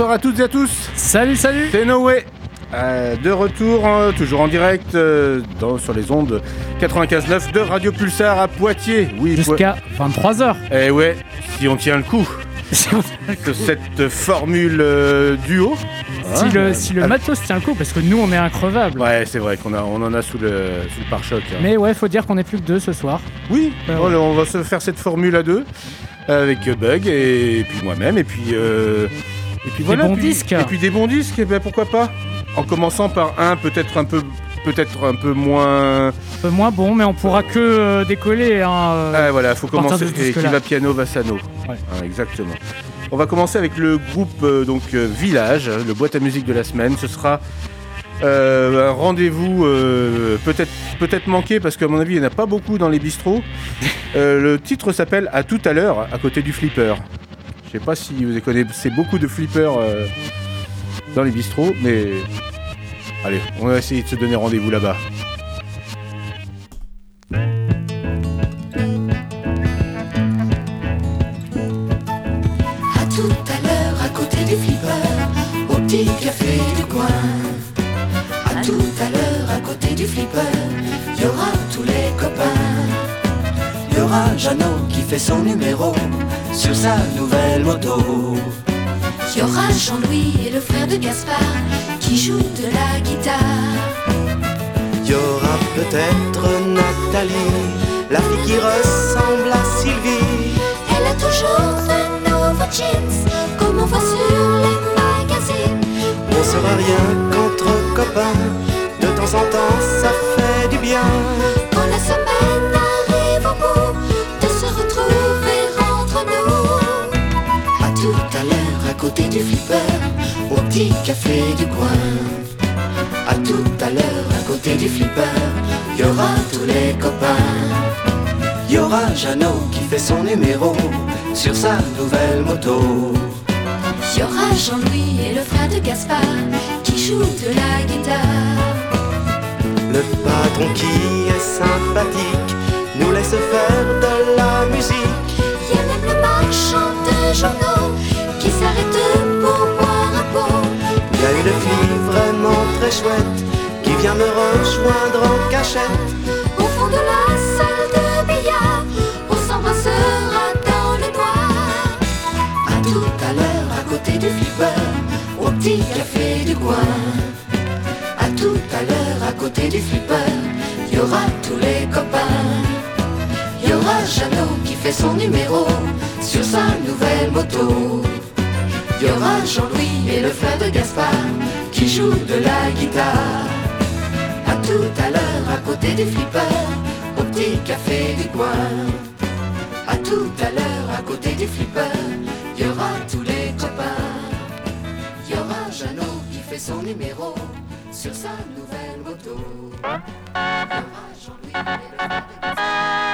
Bonsoir à toutes et à tous. Salut, salut. C'est Noé. Euh, de retour, euh, toujours en direct euh, dans- sur les ondes 95.9 de Radio Pulsar à Poitiers. Oui, Jusqu'à 23h. Po- Eh ouais, si on tient le coup de cette formule euh, duo. si Hein, le, si le matos tient le coup, parce que nous on est increvables. Ouais, c'est vrai qu'on on en a sous le, sous le pare-choc. hein. Mais ouais, faut dire qu'on est plus que deux ce soir. Oui, Ouais, on, va se faire cette formule à deux avec Bug et, puis moi-même et puis euh, et puis voilà. bons puis- disques. Et puis des bons disques, et ben pourquoi pas. En commençant par un peut-être un peu peut-être un peu moins. Un peu moins bon, mais on pourra que euh, décoller. Hein, euh. Ah voilà, faut commencer. Et qui va piano va sano. Ouais. Hein, exactement. On va commencer avec le groupe euh, donc euh, Village, le boîte à musique de la semaine. Ce sera un rendez-vous peut-être peut-être manqué parce qu'à mon avis il n'y en a pas beaucoup dans les bistrots. Le titre s'appelle À tout à l'heure, à côté du flipper. Je sais pas si vous connaissez beaucoup de flippers euh, dans les bistrots, mais allez, on va essayer de se donner rendez-vous là-bas. À tout à l'heure, à côté du flipper, au petit café du coin. À tout à l'heure, à côté du flipper, y aura tous les copains. Y aura Jeannot qui fait son numéro sur sa nouvelle moto. Il y aura Jean-Louis et le frère de Gaspard qui jouent de la guitare. Y aura peut-être Nathalie, la fille qui ressemble à Sylvie. Elle a toujours de nouveaux jeans comme on voit sur les magazines. On sera rien qu'entre copains, de temps en temps ça fait du bien. Côté du flipper, au petit café du coin. À tout à l'heure, à côté du flipper, y aura tous les copains. Y aura Jeannot qui fait son numéro sur sa nouvelle moto. Y aura Jean-Louis et le frère de Gaspard qui jouent de la guitare. Le patron qui est sympathique nous laisse faire de la musique. Y a même le marchand de journaux pot. Y a une fille vraiment très chouette qui vient me rejoindre en cachette. Au fond de la salle de billard, on s'embrassera dans le noir. À tout à l'heure, à côté du flipper, au petit café du coin. À tout à l'heure, à côté du flipper, y aura tous les copains. Y aura Jeannot qui fait son numéro sur sa nouvelle moto. Y aura Jean-Louis et le frère de Gaspard qui jouent de la guitare. À tout à l'heure, à côté du flipper, au petit café du coin. À tout à l'heure, à côté du flipper, y aura tous les copains. Y aura Jeannot qui fait son numéro sur sa nouvelle moto. Jean-Louis et le.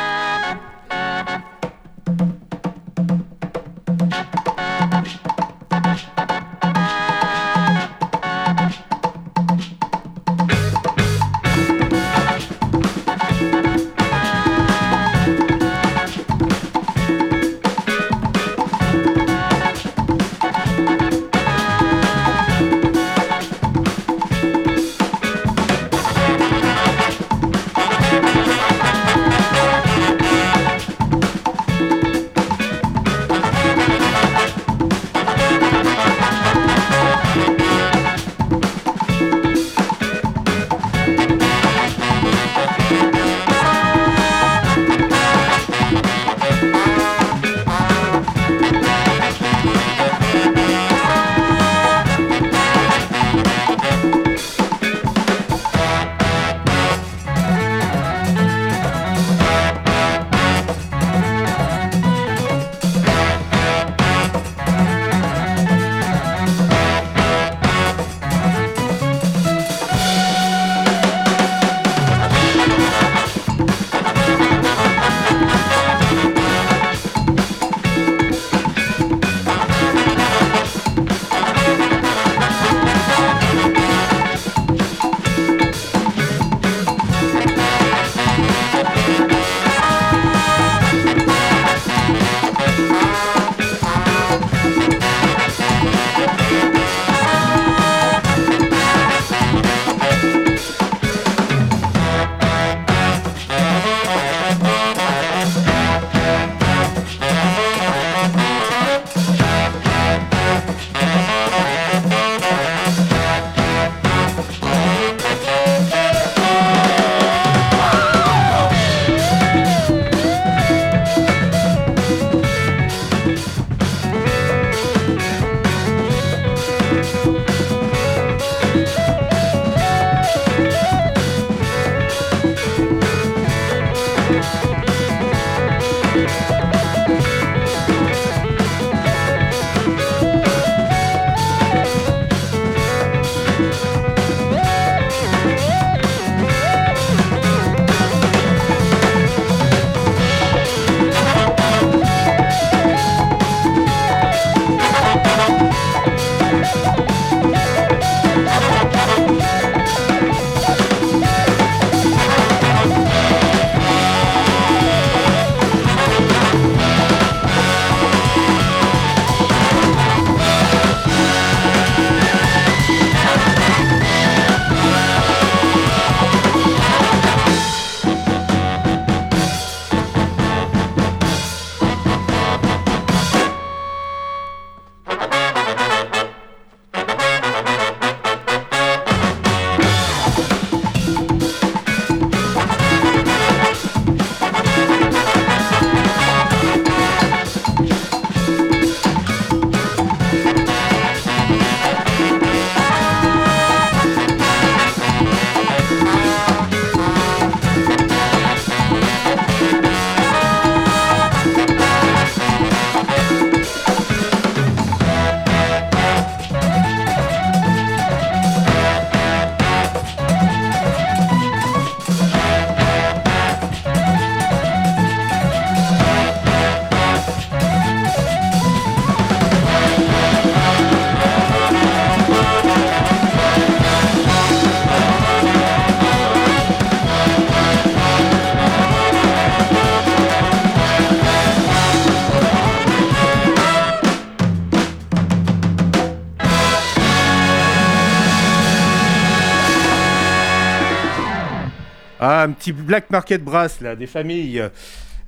Black Market Brass, là, des familles.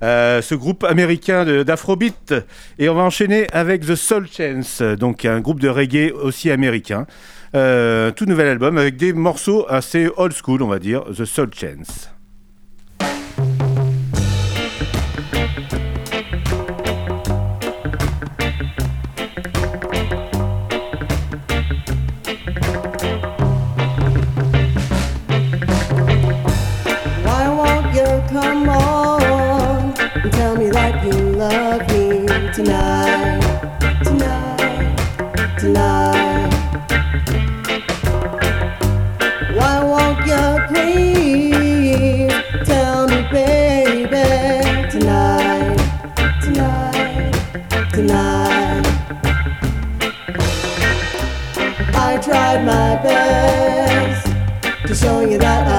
Euh, ce groupe américain d'Afrobeat. Et on va enchaîner avec The Soul Chance, donc un groupe de reggae aussi américain. Euh, tout nouvel album avec des morceaux assez old school, on va dire, The Soul Chance. Tonight, tonight, tonight? Why won't you please tell me, baby, tonight, tonight, tonight? I tried my best to show you that I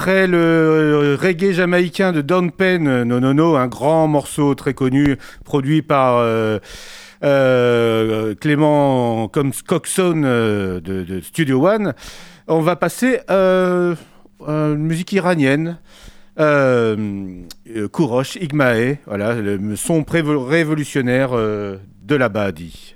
après le reggae jamaïcain de Don Penn, euh, No un grand morceau très connu, produit par euh, euh, Clément Coxon euh, de, Studio One, on va passer euh, à une musique iranienne. Euh, euh, Kourosh, Igmae, voilà, le son révolutionnaire euh, de la Bahadi.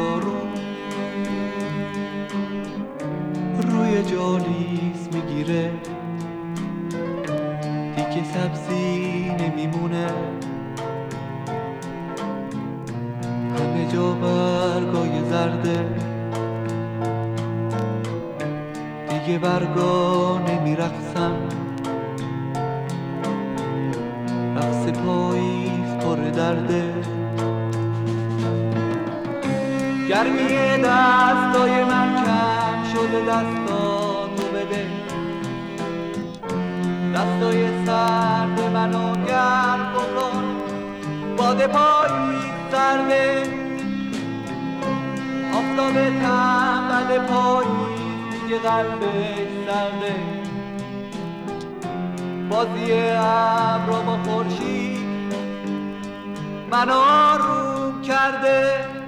نمکارون روی جالیز می‌گیره. دیگه سبزی نمیمونه. همه جا برگای زرده. دیگه برگا نمیرقصم. رقص پاییز پر درده. گرمی دستای من کم شده دستا تو بده. دستای سرد منو گرم بکن باد پاییز سرده آفتاب تنبل پاییز دیگه قلبش سرده. بازی ابرا با خورشید منو آروم کرده.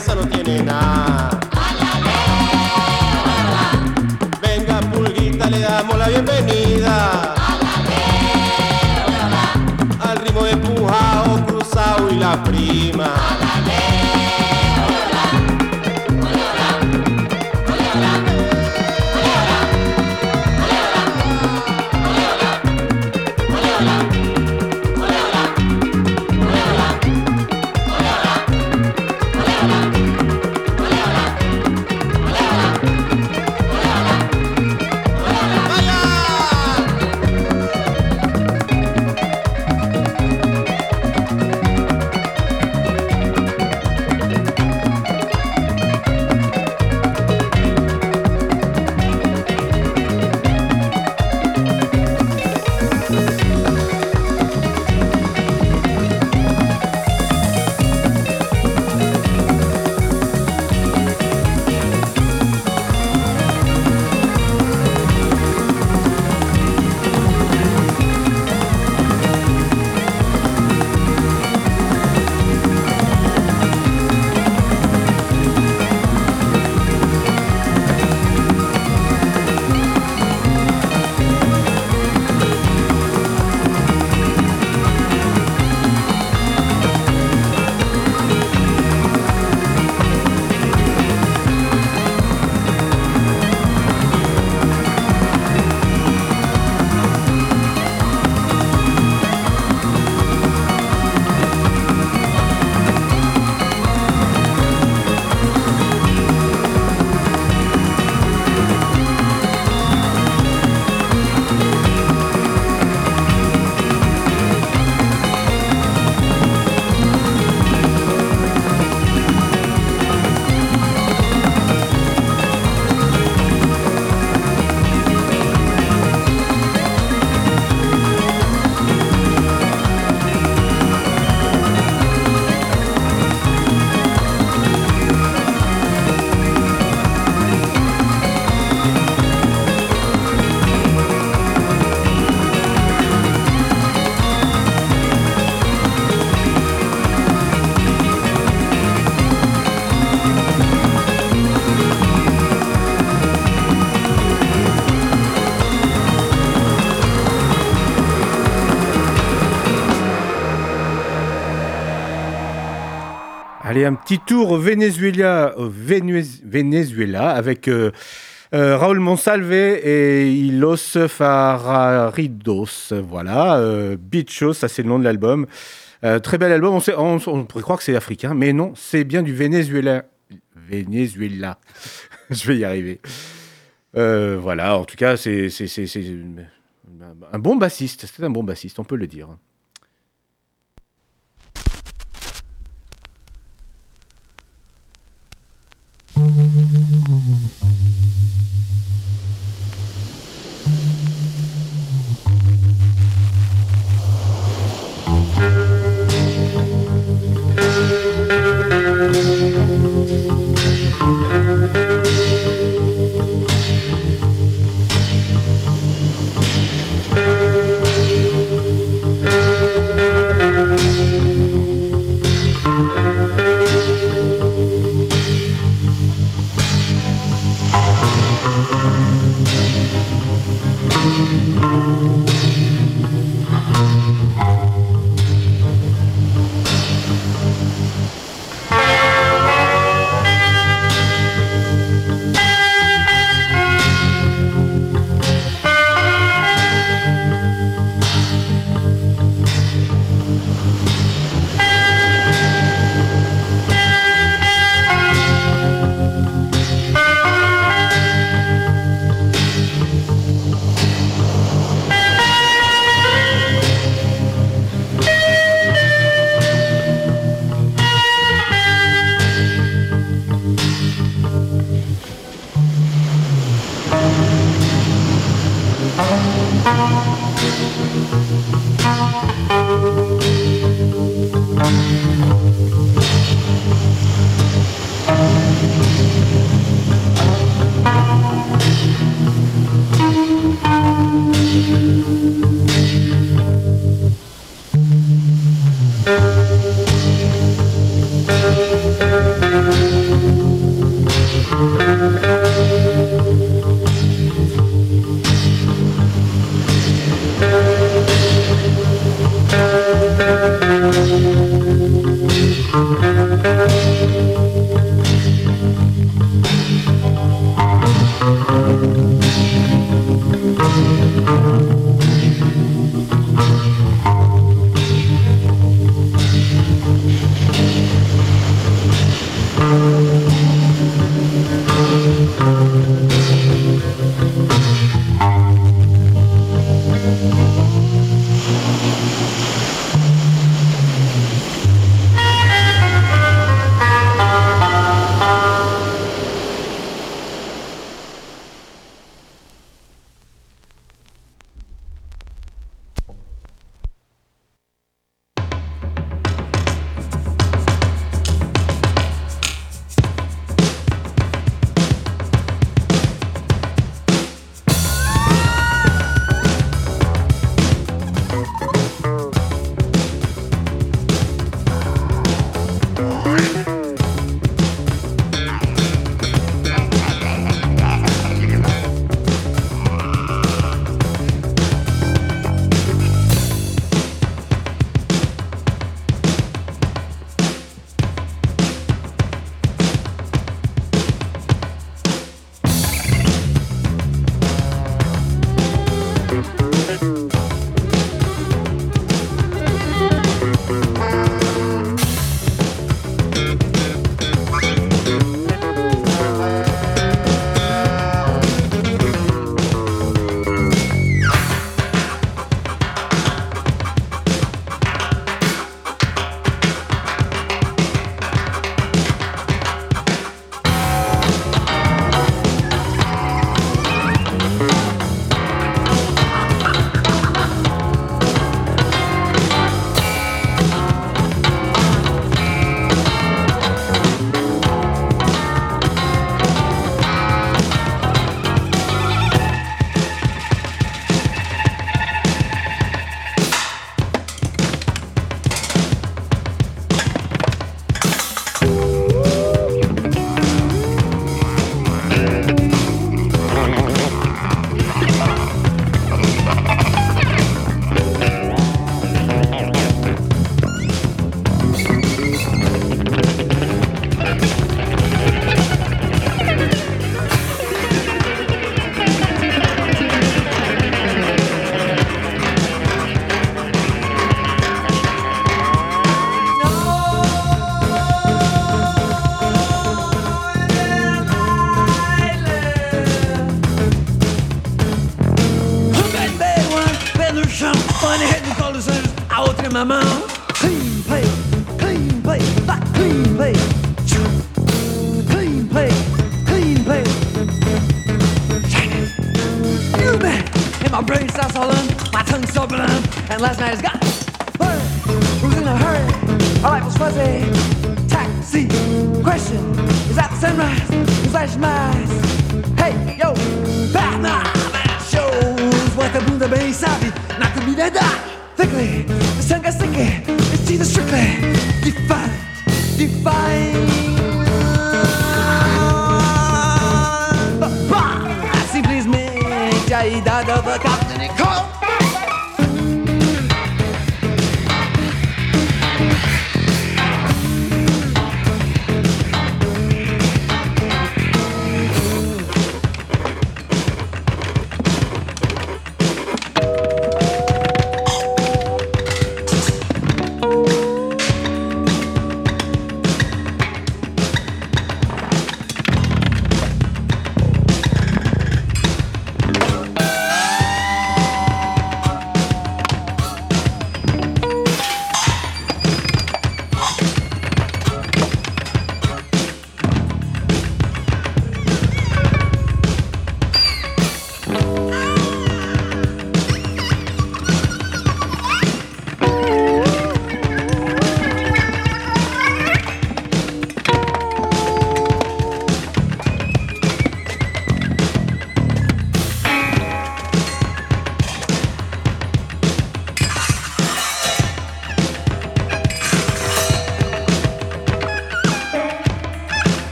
solo un petit tour au Venezuela, au Venezuela, avec euh, euh, Raoul Monsalve et Ilos Fararidos. Voilà, euh, Bichos, ça c'est le nom de l'album. Euh, très bel album, on, sait- on- pourrait croire que c'est africain, mais non, c'est bien du Venezuela. Venezuela. Je vais y arriver. Euh, voilà, en tout cas, c'est un bon bassiste. C'est un bon bassiste, on peut le dire. Thank you.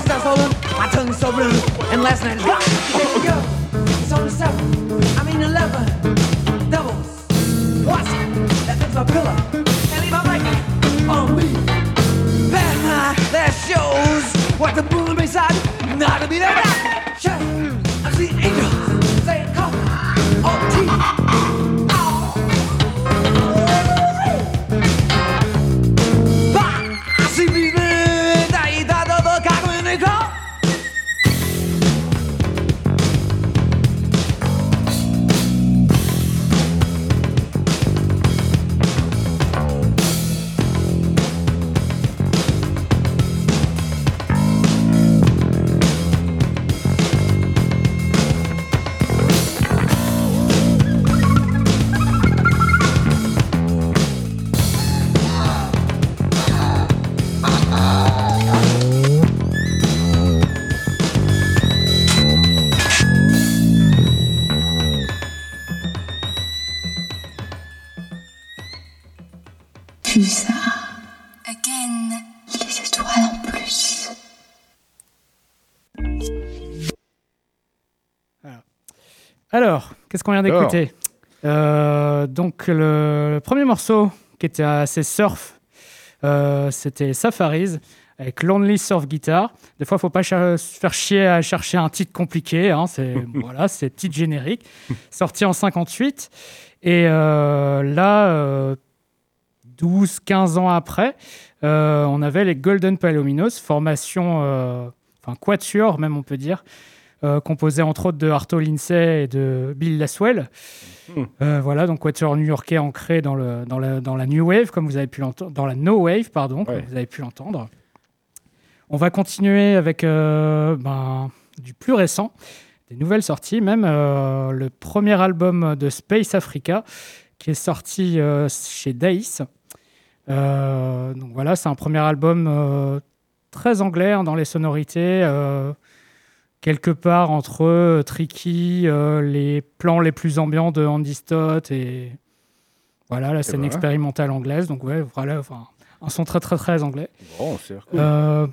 Starts swollen, my tongue's so blue, and last night is gone. There go. It's only seven. I mean eleven. Doubles. What's? That fits my pillow. And leave my blanket on me. Bad night, that shows what the bullet beside not to be that. Shut qu'on vient d'écouter Euh, Donc, le premier morceau qui était assez surf, euh, c'était Safaris avec Lonely Surf Guitar. Des fois, il faut pas se faire chier à chercher un titre compliqué. hein, c'est voilà, c'est titre générique, sorti en 58. Et euh, là, euh, 12-15 ans après, on avait les Golden Palominos, formation, enfin quatuor même on peut dire, euh, composé entre autres de Arto Lindsay et de Bill Laswell. Mhm. Euh, voilà, donc quatuor new-yorkais ancré dans, le, dans, la, dans la New Wave, comme vous avez pu l'entendre, dans la No Wave, pardon, comme vous avez pu l'entendre. On va continuer avec euh, ben, du plus récent, des nouvelles sorties, même le premier album de Space Africa qui est sorti chez Daïs. Donc voilà, c'est un premier album très anglais hein, dans les sonorités, quelque part entre euh, Tricky, euh, les plans les plus ambiants de Andy Stott et voilà la scène voilà. expérimentale anglaise. Donc ouais, voilà, enfin, un son très très très anglais. Bon, cool. Euh,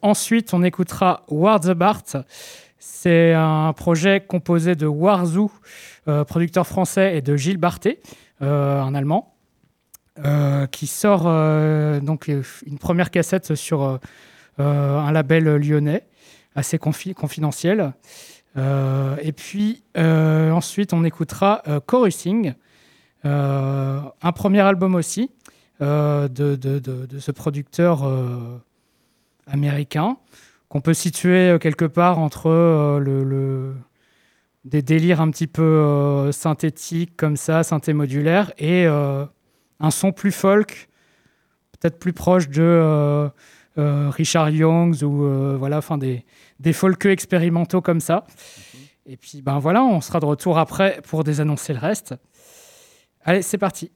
ensuite, on écoutera War the Bart. C'est un projet composé de Warzoo, euh, producteur français, et de Gilles Barthé, un Allemand, qui sort donc une première cassette sur un label lyonnais, assez confi- confidentiel. Euh, et puis euh, ensuite, on écoutera euh, Chorusing, un premier album aussi de, de- ce producteur américain qu'on peut situer quelque part entre le, des délires un petit peu synthétiques comme ça, synthé modulaire, et un son plus folk, peut-être plus proche de Richard Youngs ou voilà, enfin des, des folkeux expérimentaux comme ça. Et puis ben voilà, on sera de retour après pour désannoncer le reste. Allez, c'est parti.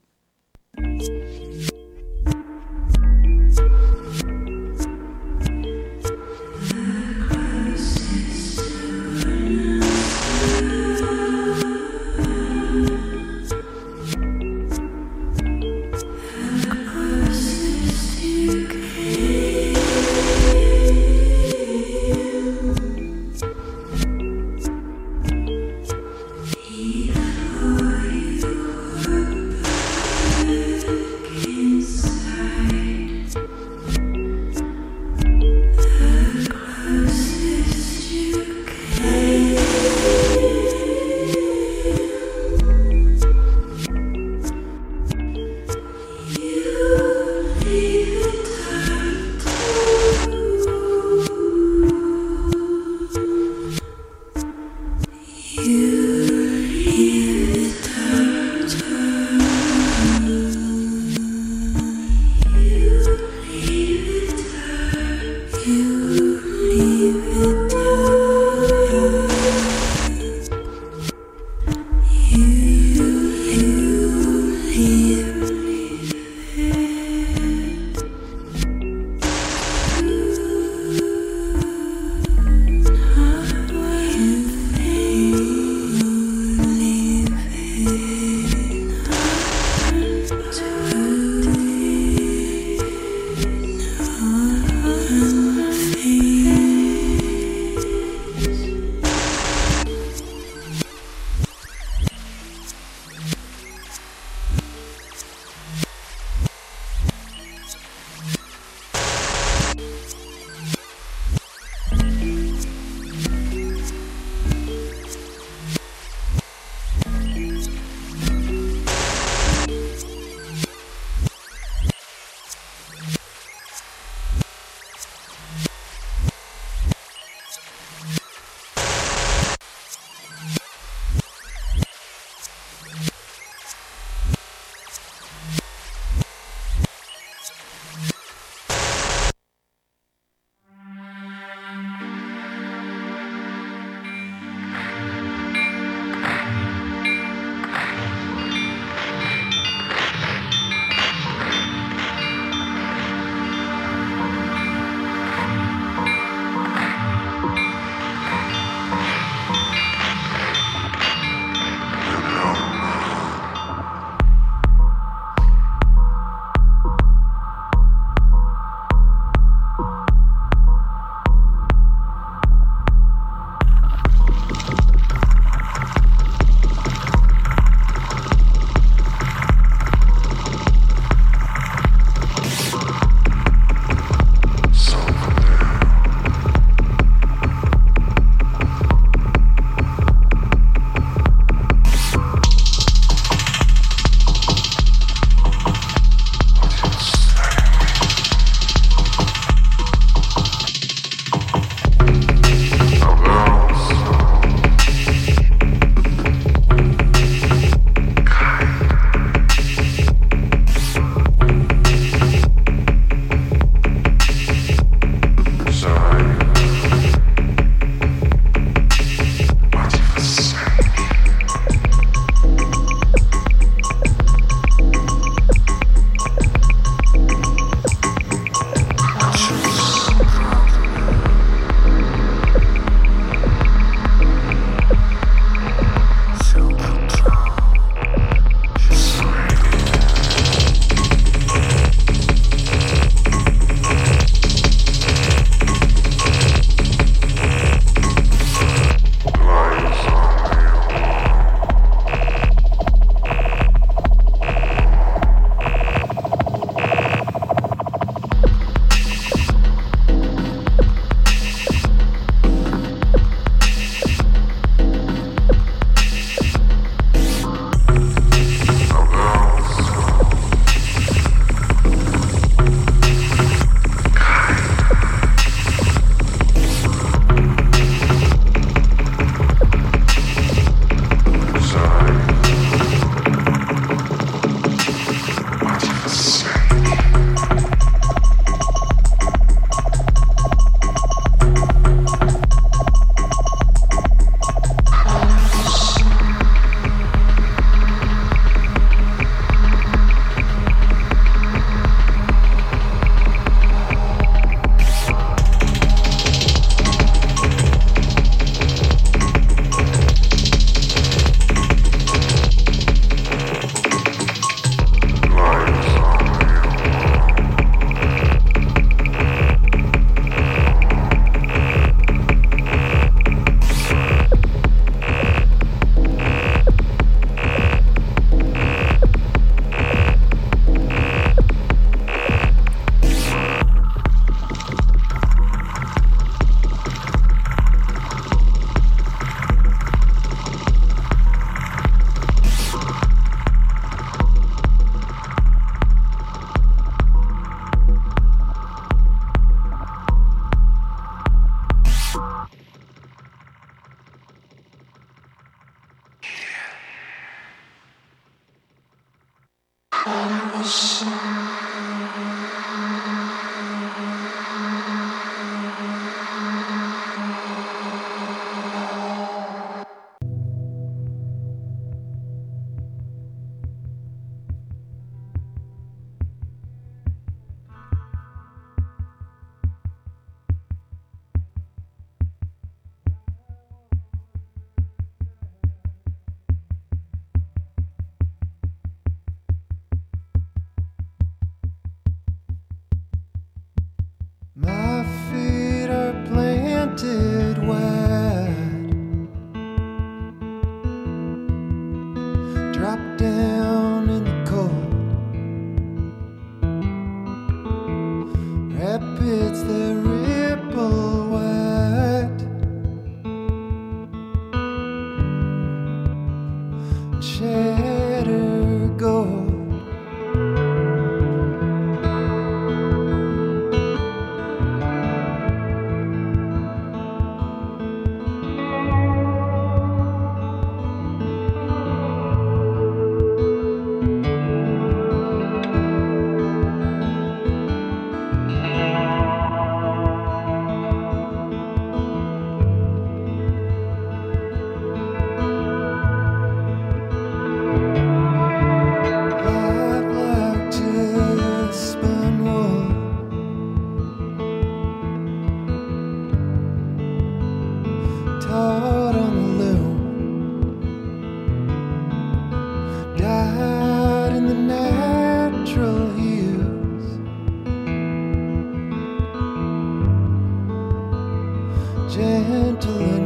Gentle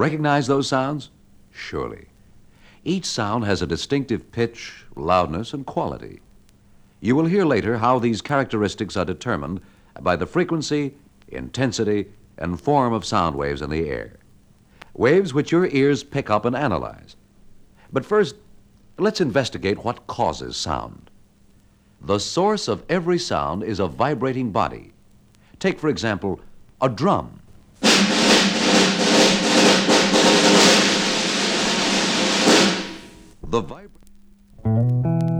Recognize those sounds? Surely. Each sound has a distinctive pitch, loudness, and quality. You will hear later how these characteristics are determined by the frequency, intensity, and form of sound waves in the air. Waves which your ears pick up and analyze. But first, let's investigate what causes sound. The source of every sound is a vibrating body. Take, for example, a drum. The vib-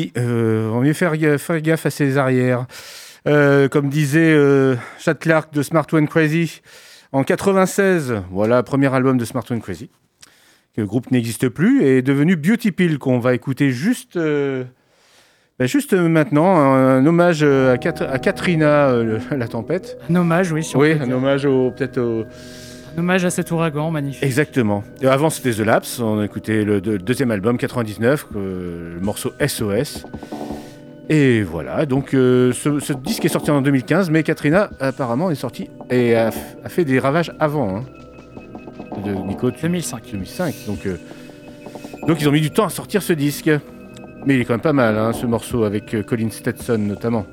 oui, euh, on mieux faire, faire gaffe à ses arrières. Euh, comme disait euh, Chad Clark de Smart One Crazy, en 96, voilà, premier album de Smart One Crazy. Le groupe n'existe plus et est devenu Beauty Pill qu'on va écouter juste, euh, bah, juste maintenant. Un, un hommage à, Kat- à Katrina, le- la tempête. Un hommage, oui. si on Oui, peut un dire. hommage au peut-être au, hommage à cet ouragan magnifique. Exactement. Et avant, c'était The Laps. On a écouté le, deux- deuxième album, 99, euh, le morceau SOS. Et voilà, donc euh, ce, ce disque est sorti en 2015, mais Katrina, apparemment, est sorti et a, fait des ravages avant. hein. De Nico, tu- 2005. 2005. Donc, euh, donc ils ont mis du temps à sortir ce disque. Mais il est quand même pas mal, hein, ce morceau, avec Colin Stetson notamment.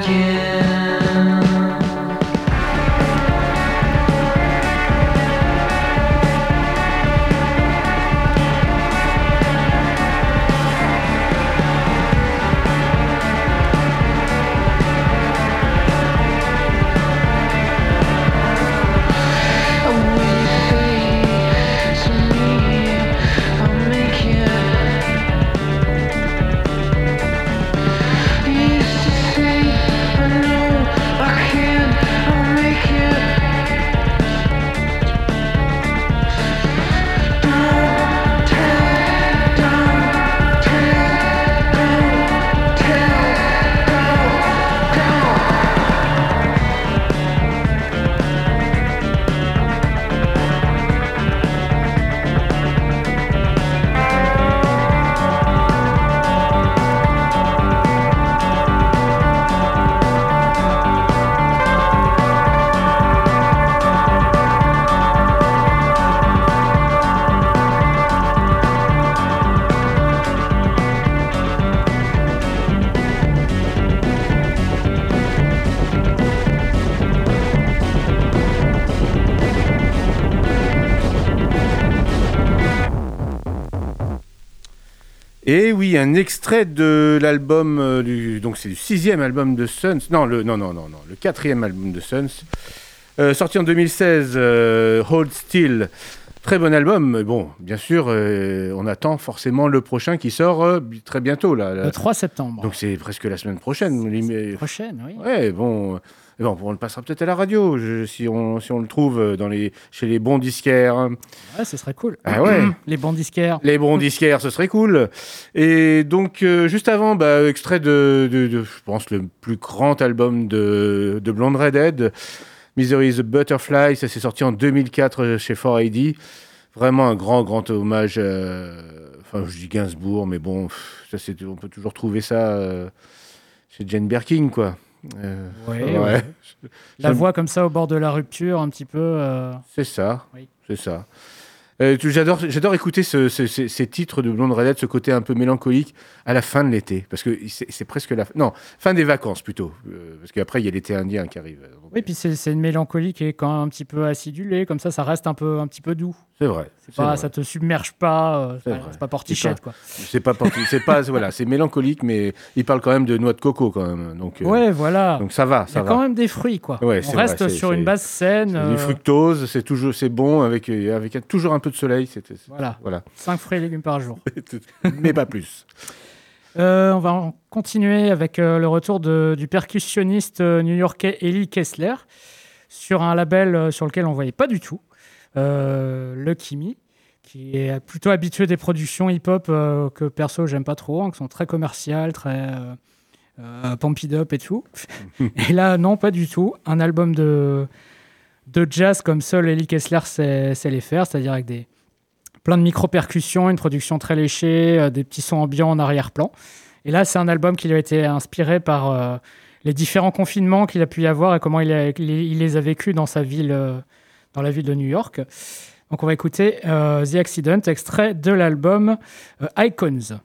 again. Oui, un extrait de l'album, euh, du, donc c'est du sixième album de Suns, non, le, non, non, non, non, le quatrième album de Suns, euh, sorti en 2016, euh, Hold Still. Très bon album, bon, bien sûr, euh, on attend forcément le prochain qui sort très bientôt. Là, là. Le 3 septembre. Donc c'est presque la semaine prochaine. Prochaine, oui. Ouais, bon, bon, on le passera peut-être à la radio je- si, on, si on le trouve euh, dans les, chez les bons disquaires. Ouais, ce serait cool. Ah ouais. Les bons disquaires. Les bons disquaires, ce serait cool. Et donc, euh, juste avant, bah, extrait de, de- de, je pense, le plus grand album de, de Blonde Redhead, Misery is a Butterfly. Ça s'est sorti en 2004 chez 4AD. Vraiment un grand, grand hommage. euh, Enfin, je dis Gainsbourg, mais bon, ça, on peut toujours trouver ça euh, chez Jane Birkin, quoi. Euh, Ouais, ouais. La voix comme ça au bord de la rupture, un petit peu. euh, C'est ça. Oui. C'est ça. Euh, J'adore, j'adore écouter ce- ce- ce- ces titres de Blonde Redhead, ce côté un peu mélancolique à la fin de l'été, parce que c'est presque la non fin des vacances plutôt, euh, parce qu'après il y a l'été indien qui arrive. Donc, Oui, puis c'est c'est une mélancolie qui est quand même un petit peu acidulée, comme ça, ça reste un peu, un petit peu doux. C'est vrai. C'est pas, vrai. ça te submerge pas. euh, C'est pas- portichette, quoi. C'est pas, c'est pas, voilà, c'est mélancolique, mais il parle quand même de noix de coco quand même, donc. euh, Ouais, voilà. Donc ça va, Il y ça a va. quand même des fruits, quoi. Ouais, On reste vrai, sur une base saine. Euh, Du fructose, c'est toujours, c'est bon avec euh, avec un- toujours un peu de soleil, c'est- Voilà. voilà, 5 fruits et légumes par jour. mais pas plus. Euh, on va en continuer avec euh, le retour de- du percussionniste euh, new-yorkais Eli Kessler sur un label sur lequel on ne voyait pas du tout, le Kimi, qui est plutôt habitué des productions hip-hop que perso j'aime pas trop, hein, qui sont très commerciales, très pump it up et tout. et là, non, pas du tout. Un album de, de jazz comme seul Eli Kessler sait, les faire, c'est-à-dire avec des, plein de micro-percussions, une production très léchée, euh, des petits sons ambiants en arrière-plan. Et là, c'est un album qui lui a été inspiré par euh, les différents confinements qu'il a pu y avoir et comment il, les a vécus dans sa ville, euh, dans la ville de New York. Donc, on va écouter The Accident, extrait de l'album Icons.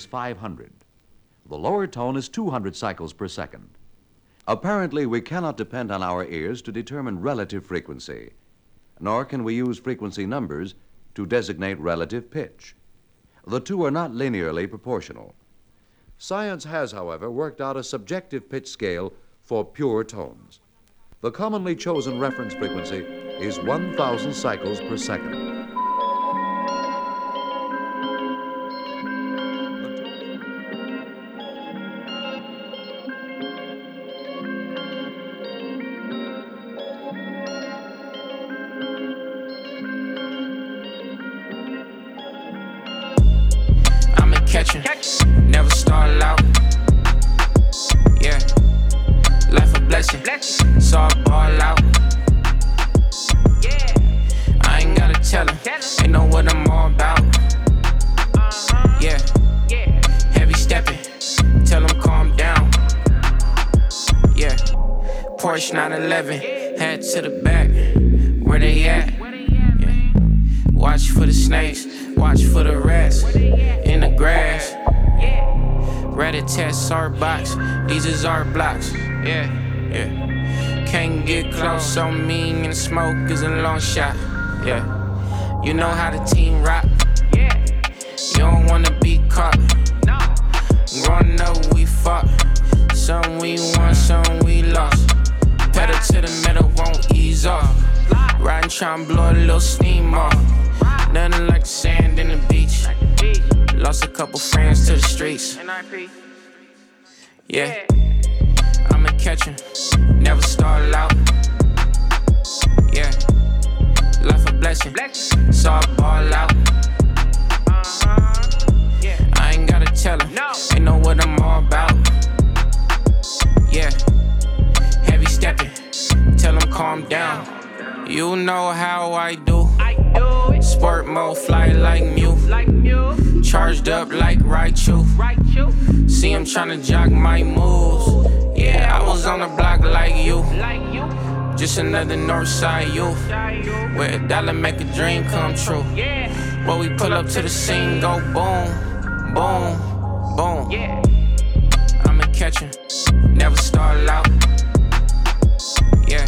Is 500. The lower tone is 200 cycles per second. Apparently, we cannot depend on our ears to determine relative frequency, nor can we use frequency numbers to designate relative pitch. The two are not linearly proportional. Science has, however, worked out a subjective pitch scale for pure tones. The commonly chosen reference frequency is 1,000 cycles per second. Is our blocks. Yeah, yeah. Can't get close on me, and smoke is a long shot. Yeah, you know how the team rock. Yeah, you don't wanna be caught. No, Growing up, we fought. Some we won, some we lost. Pedal to the metal, won't ease off. Riding, trying to blow a little steam off. Nothing like the sand in the beach. Lost a couple friends to the streets. Yeah, I'ma catch 'em, never stall out. Yeah, life a blessing, so I ball out. Uh-huh. I ain't gotta tell 'em, they know what I'm all about. Yeah, heavy stepping, tell 'em calm down. You know how I do. I do. Sport mode, fly like Mew. Charged up like Raichu. See him tryna jog my moves. Yeah, I was on the block like you. Just another Northside youth. Where a dollar make a dream come true. Where we pull up to the scene, go boom, boom, boom. I'ma catch him, never stall out. Yeah,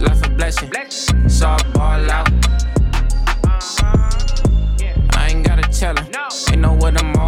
life a blessing, so I ball out. What I'm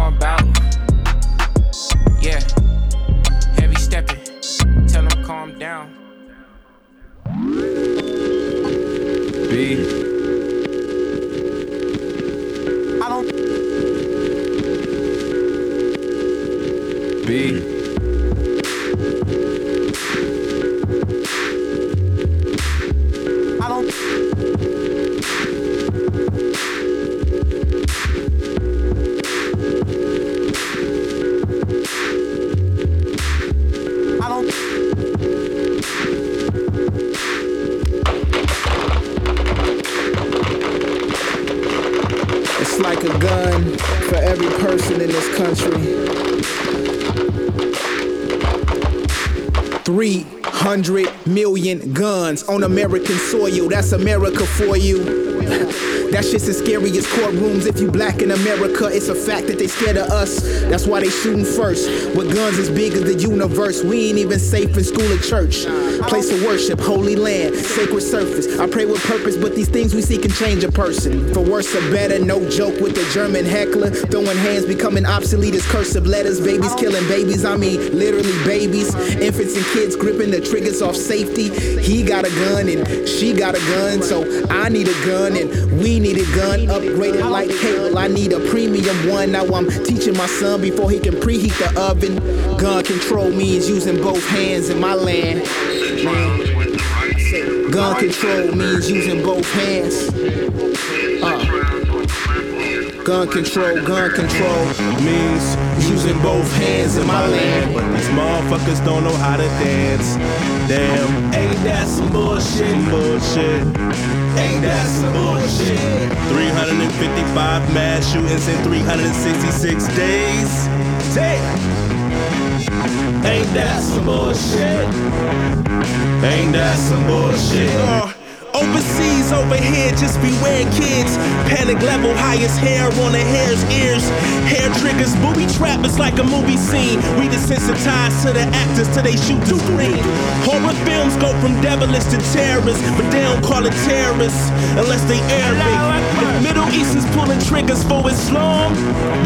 300 million guns on American soil. That's America for you. That shit's as scary as courtrooms. If you black in America, it's a fact that they scared of us. That's why they shooting first. With guns as big as the universe, we ain't even safe in school or church. Place of worship, holy land, sacred surface. I pray with purpose, but these things we see can change a person. For worse or better, no joke with the German heckler. Throwing hands, becoming obsolete as cursive letters. Babies killing babies, I mean literally babies. Infants and kids gripping the triggers off safety. He got a gun and she got a gun, so I need a gun and we need a gun. Upgraded like cable, I need a premium one. Now I'm teaching my son before he can preheat the oven. Gun control means using both hands in my land. Gun control means using both hands. Uh. Gun control, gun control means using both hands in my land. But these motherfuckers don't know how to dance. Damn, ain't that some bullshit? Some bullshit. Ain't that some bullshit? 355 mass shootings in 366 days. Damn. Ain't that some bullshit? Ain't that some bullshit? Uh, Overseas, over here, just beware kids. Panic level, highest hair on a hair's ears. Hair triggers, booby trap, it's like a movie scene. We desensitized to the actors till they shoot too green. Horror films go from devilish to terrorist, but they don't call it terrorists unless they Arabic. If Middle East is pulling triggers for Islam,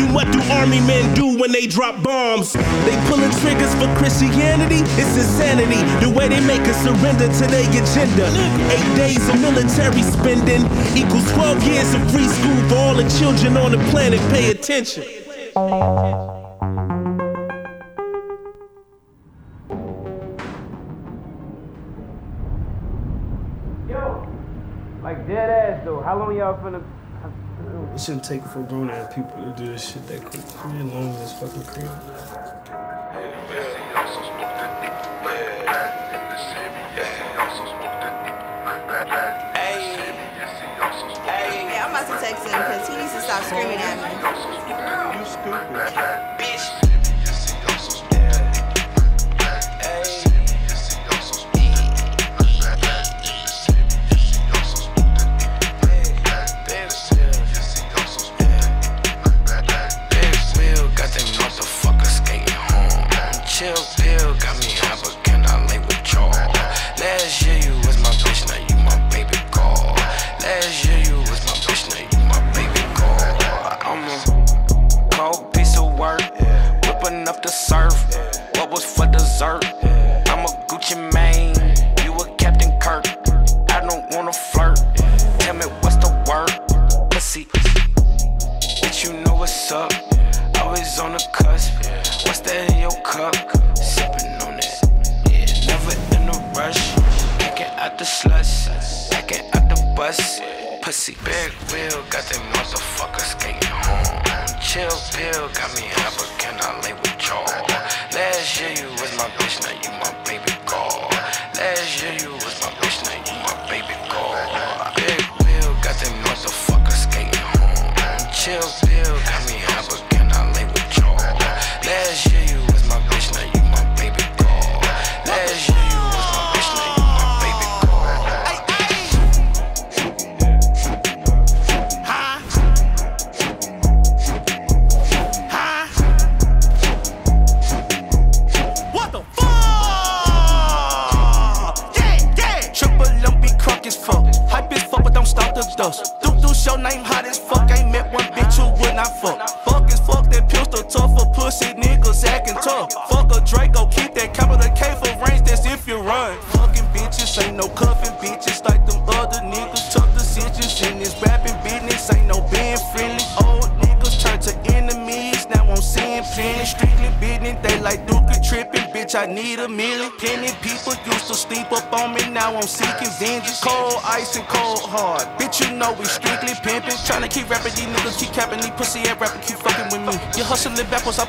then what do army men do when they drop bombs? They pulling triggers for Christianity, it's insanity. The way they make us surrender to their agenda. Eight days days of military spending equals 12 years of free school for all the children on the planet. Pay attention. Yo, like dead ass though. How long y'all finna? It shouldn't take for grown ass people to do this shit that quick. How long is this fucking crazy? screaming at me. You stupid. tiver força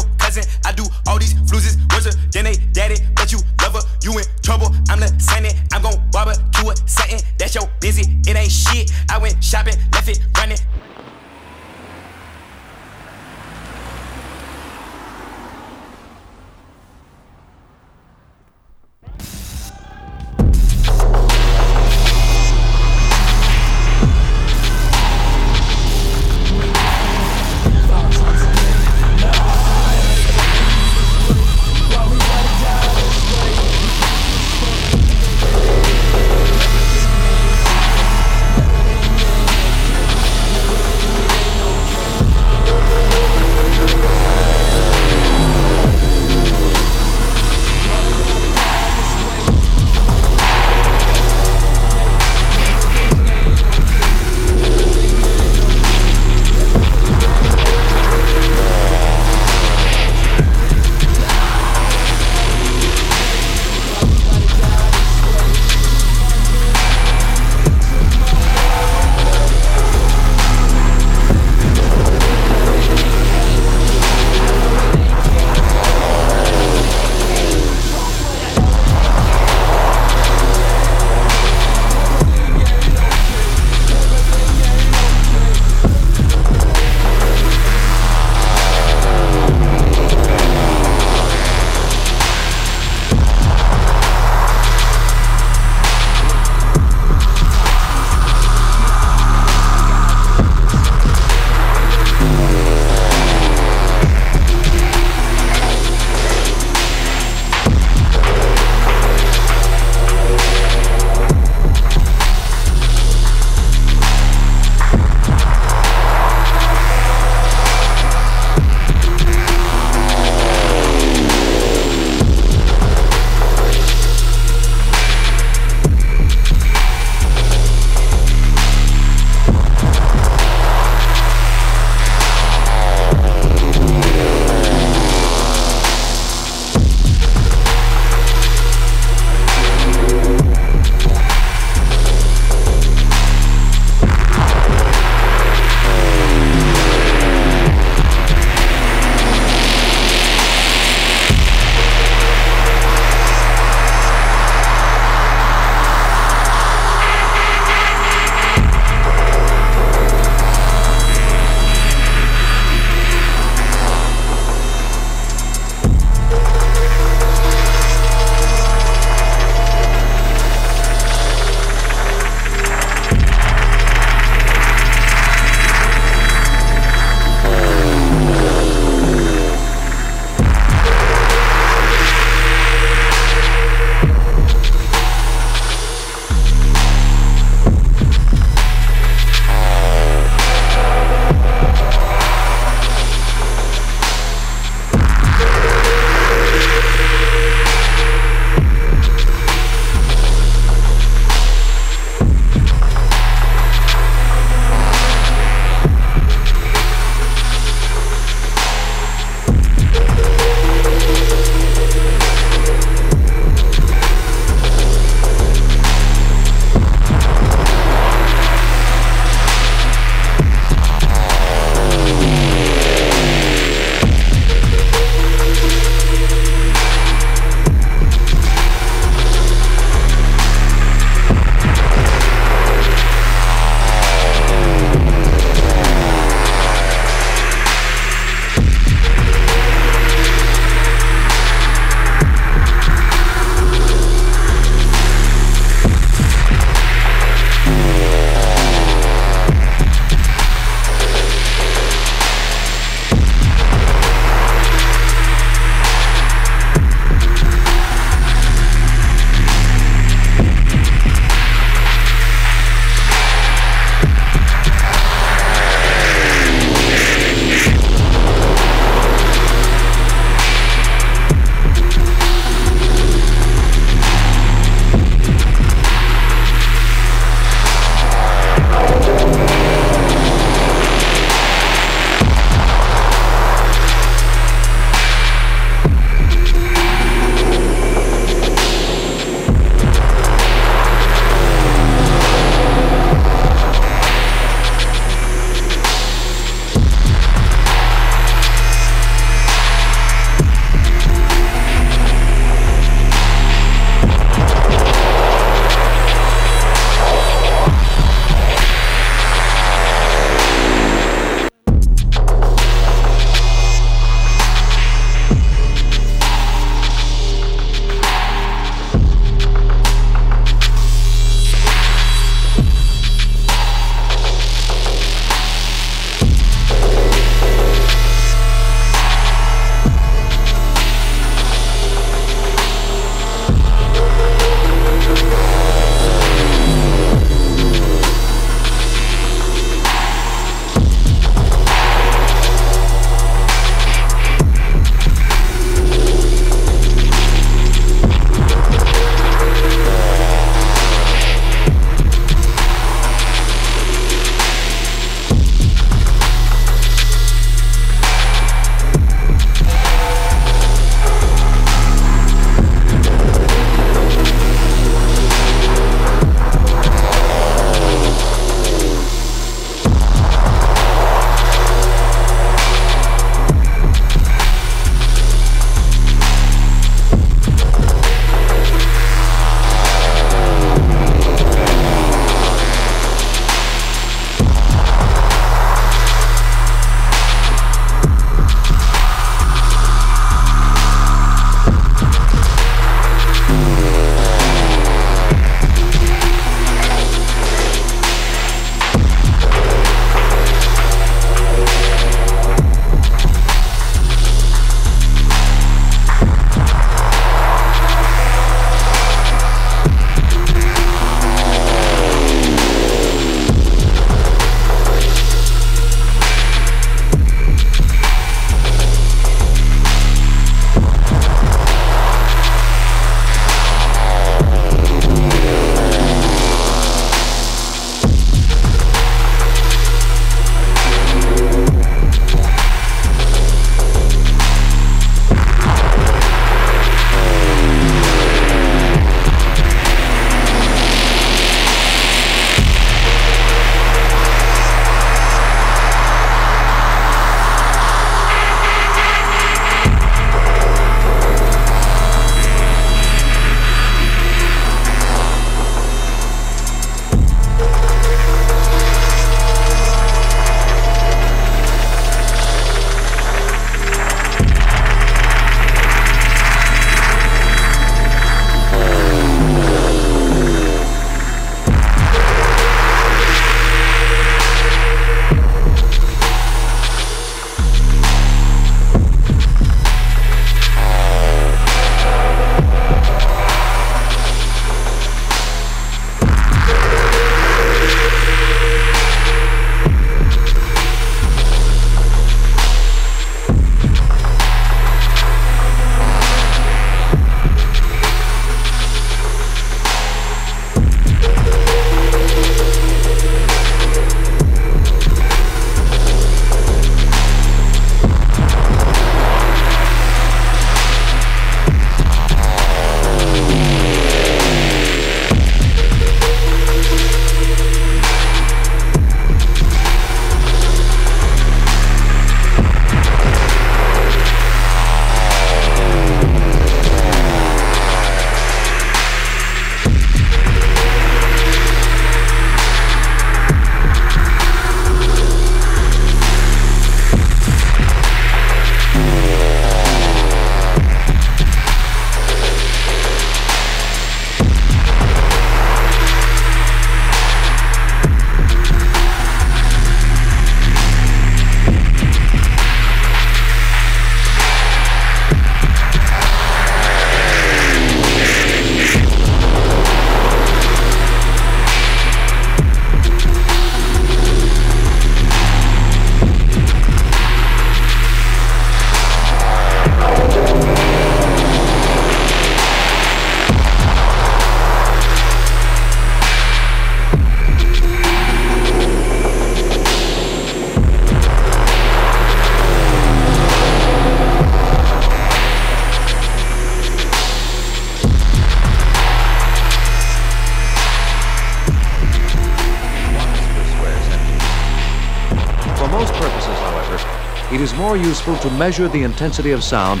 more useful to measure the intensity of sound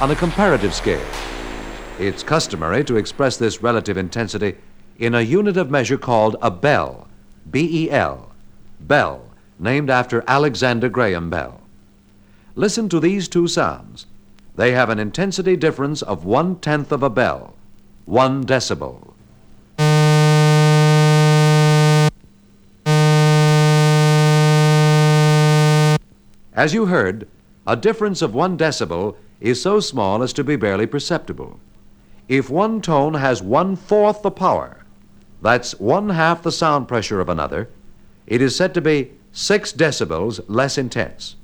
on a comparative scale. It's customary to express this relative intensity in a unit of measure called a bell, B E L, bell, named after Alexander Graham Bell. Listen to these two sounds. They have an intensity difference of one tenth of a bell, one decibel. As you heard, a difference of one decibel is so small as to be barely perceptible. If one tone has one fourth the power, that's one half the sound pressure of another, it is said to be six decibels less intense.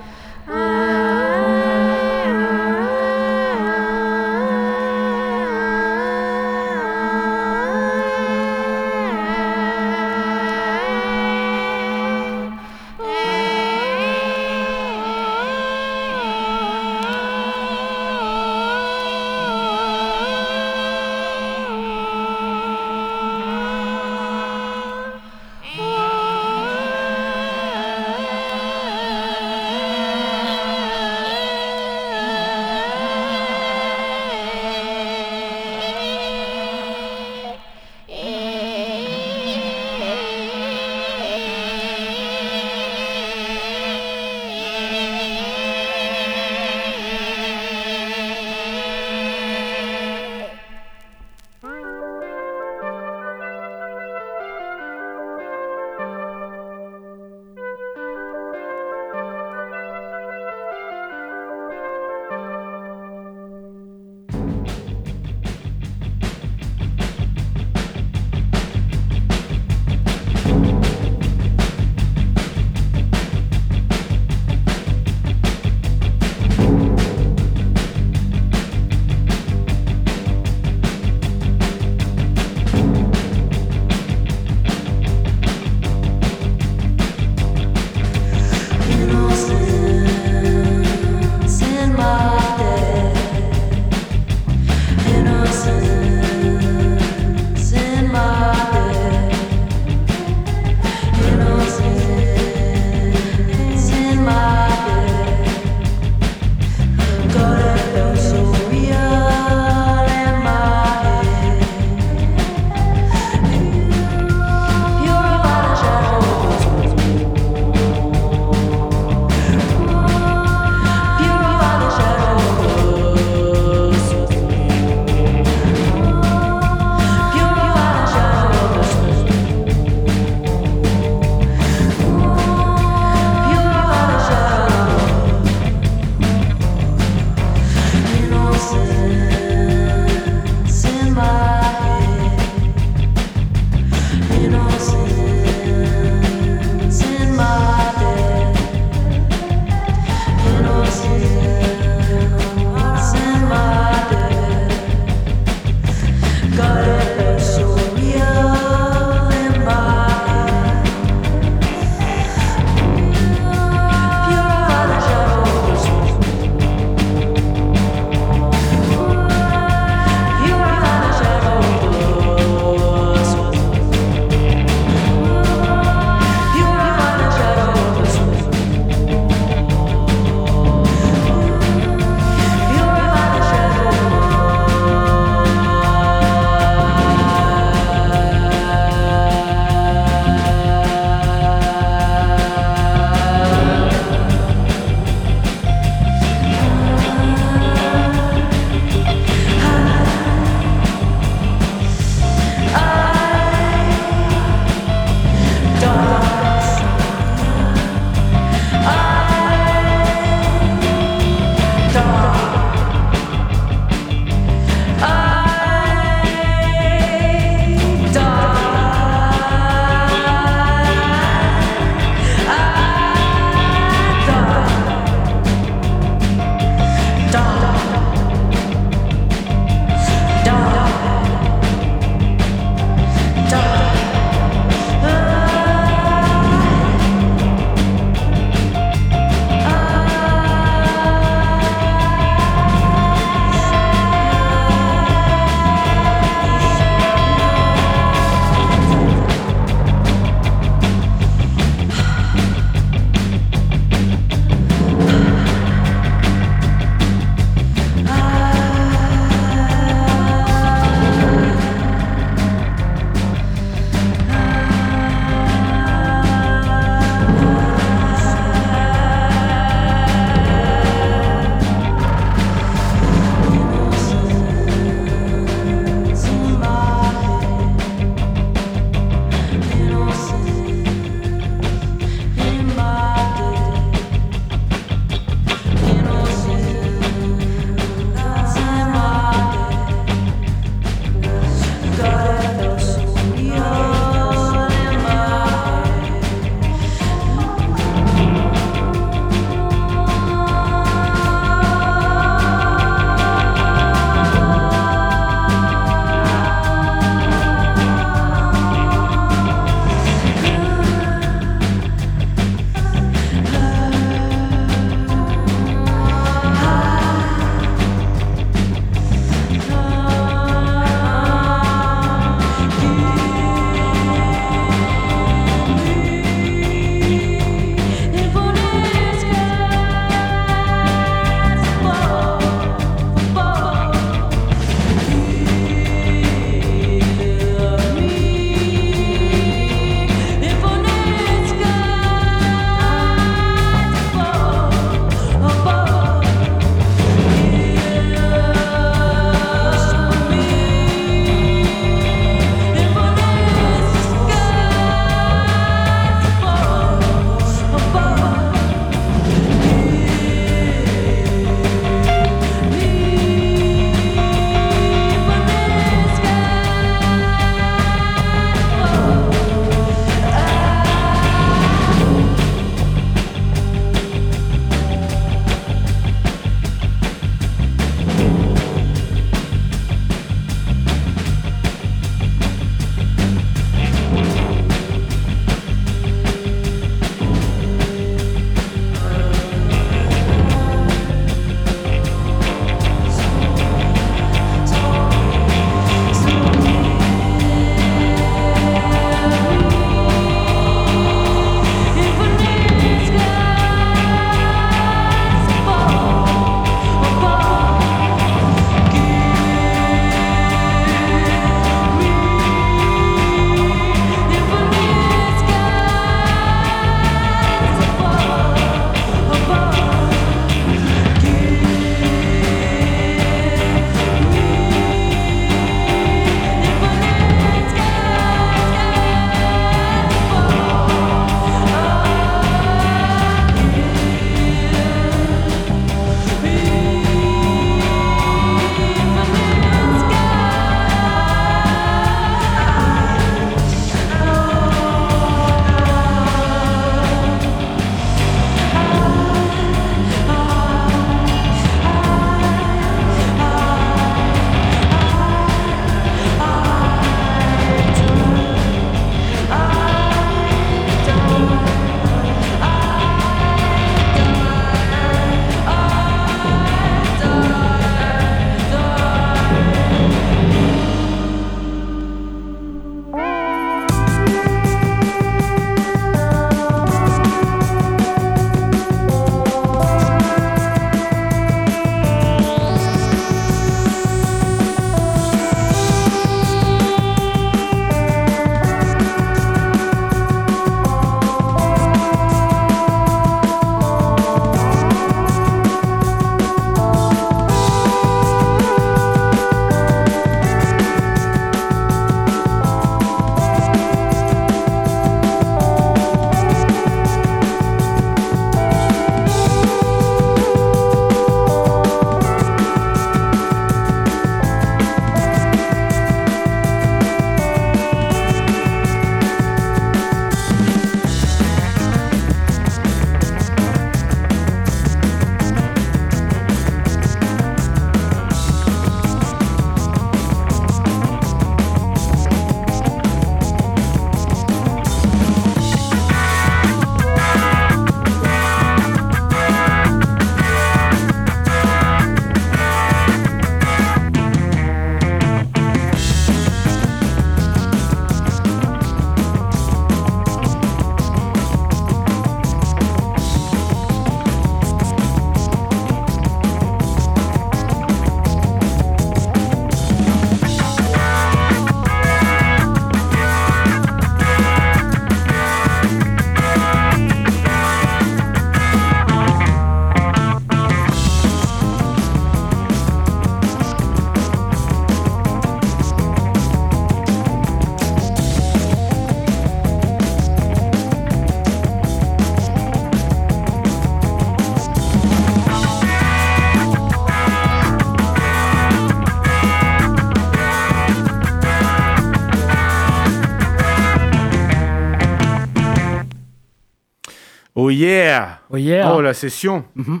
Yeah Oh yeah. Oh la session Mhm.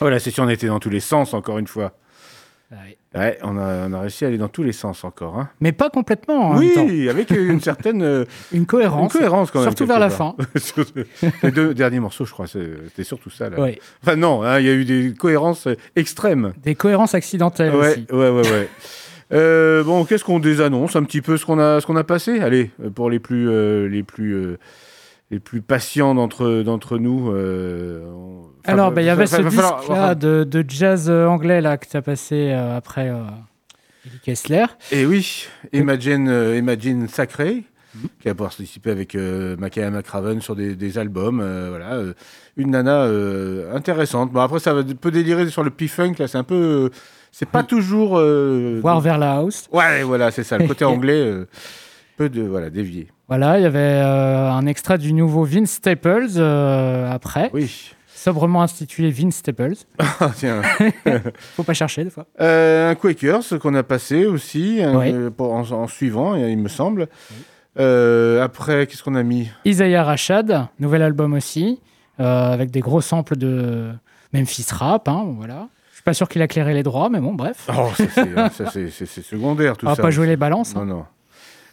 Oh la session, on était dans tous les sens encore une fois. Ouais. Ouais, on a, on a réussi à aller dans tous les sens encore. Hein. Mais pas complètement. en même temps. Oui, avec une certaine euh, Une cohérence. une cohérence quand même. Surtout vers la part. fin. Les deux derniers morceaux, je crois, c'était surtout ça. Là. Ouais. Enfin non, hein, il y a eu des cohérences euh, extrêmes. Des cohérences accidentelles Ouais, aussi. ouais, ouais, ouais. Euh, bon, qu'est-ce qu'on désannonce? Un petit peu ce qu'on a, ce qu'on a passé? Allez, pour les plus, euh, les plus, les plus patients d'entre, d'entre nous. euh, on- enfin, Alors, bah, il y va- avait va- ce va falloir- de, de jazz euh, anglais là, que tu as passé euh, après euh, Ellie Kessler. Et oui, Imagine, euh, Imagine Sacré, Mhm. qui a participé avec euh, Makaya McRaven sur des, des albums. euh, voilà, euh, une nana euh, intéressante. Bon, après, ça va un peu délirer sur le P-Funk, là, c'est un peu. euh, c'est pas toujours. euh, Voir vers la house. Ouais, voilà, c'est ça. Le côté anglais, euh, peu de. Voilà, dévié. Voilà, il y avait euh, un extrait du nouveau Vince Staples euh, après. Oui. Sobrement institué Vince Staples. Ah, tiens. Faut pas chercher des fois. Euh, un Quakers qu'on a passé aussi, Oui. euh, pour- en, en suivant, il me semble. Après, qu'est-ce qu'on a mis? Isaiah Rashad, nouvel album aussi, avec des gros samples de Memphis Rap. Hein, voilà. Je suis pas sûr qu'il a clairé les droits, mais bon, bref. Oh, ça, c'est- ça, secondaire tout On va ça. pas jouer les balances. hein. Non, non.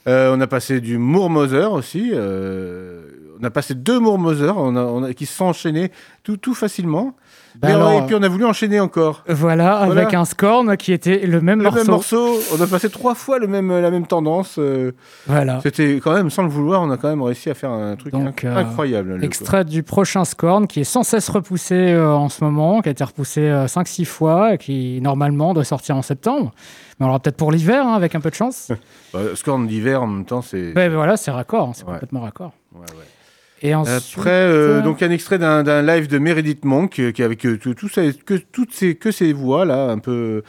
On a passé du Moore Mother aussi. euh, on a passé deux Moore Mother on a, on a- qui se sont enchaînés tout, tout facilement. Bah Mais on- alors, et puis on a voulu enchaîner encore. Voilà, Voilà. avec un scorn qui était le même Le morceau. même morceau, on a passé trois fois le même, la même tendance. euh, Voilà. C'était quand même, sans le vouloir, on a quand même réussi à faire un truc Donc, inc- euh, incroyable. le- Extrait du prochain Scorn qui est sans cesse repoussé euh, en ce moment, qui a été repoussé 5-6 fois et qui normalement doit sortir en septembre. Mais on l'aura peut-être pour l'hiver, hein, avec un peu de chance. Bah, Scorn d'hiver en même temps, c'est. Ouais, voilà, c'est raccord, hein, c'est Ouais. complètement raccord. Ouais, ouais. Et ensuite, Après, euh, donc un extrait d'un live de Meredith Monk euh, qui avec euh, tout, tout ça- que toutes ces que ces voix là, un peu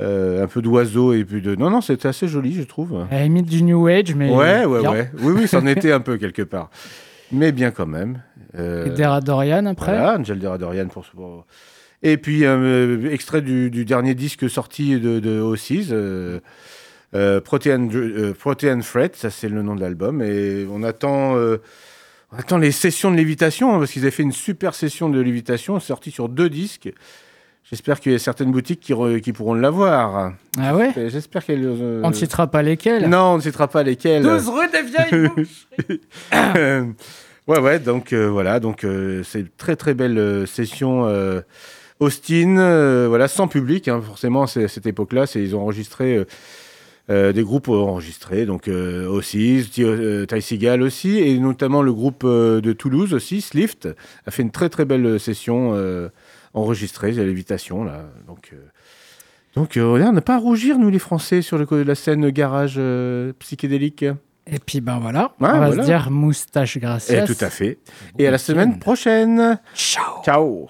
euh, un peu d'oiseaux et puis de non non, c'était assez joli, je trouve. à limite du New Age, mais. Ouais, ouais, bien. ouais. Oui, oui, c'en était un peu quelque part, mais bien quand même. Euh, Et Dera Dorian après. Voilà, Angel Deradorian pour, pour- Et puis un euh, extrait du, du dernier disque sorti de, de O6, euh, euh, Protean, euh, Protean Fret, ça c'est le nom de l'album. Et on attend, euh, on attend les sessions de lévitation, hein, parce qu'ils avaient fait une super session de lévitation, sortie sur deux disques. J'espère qu'il y a certaines boutiques qui, re- qui pourront l'avoir. Ah ouais? J'espère qu'elles. euh, On ne citera pas lesquels. Non, on ne citera pas lesquelles. 12 rue des Vieilles. Euh, ouais, ouais, donc euh, voilà, donc euh, c'est une très très belle session euh, Austin, euh, voilà, sans public, hein, forcément, c'est- cette époque-là, ils ont enregistré. euh, euh, des groupes enregistrés, donc euh, aussi, Ty Seagal aussi, et notamment le groupe de Toulouse aussi, Slift, a fait une très très belle session enregistrée, à l'évitation, là. Donc, donc on n'a pas à rougir, nous les Français, sur le, la scène garage psychédélique. Et puis ben voilà, on va voilà. se dire moustache gracias. Et tout à fait. Et à la semaine prochaine. Ciao. Ciao.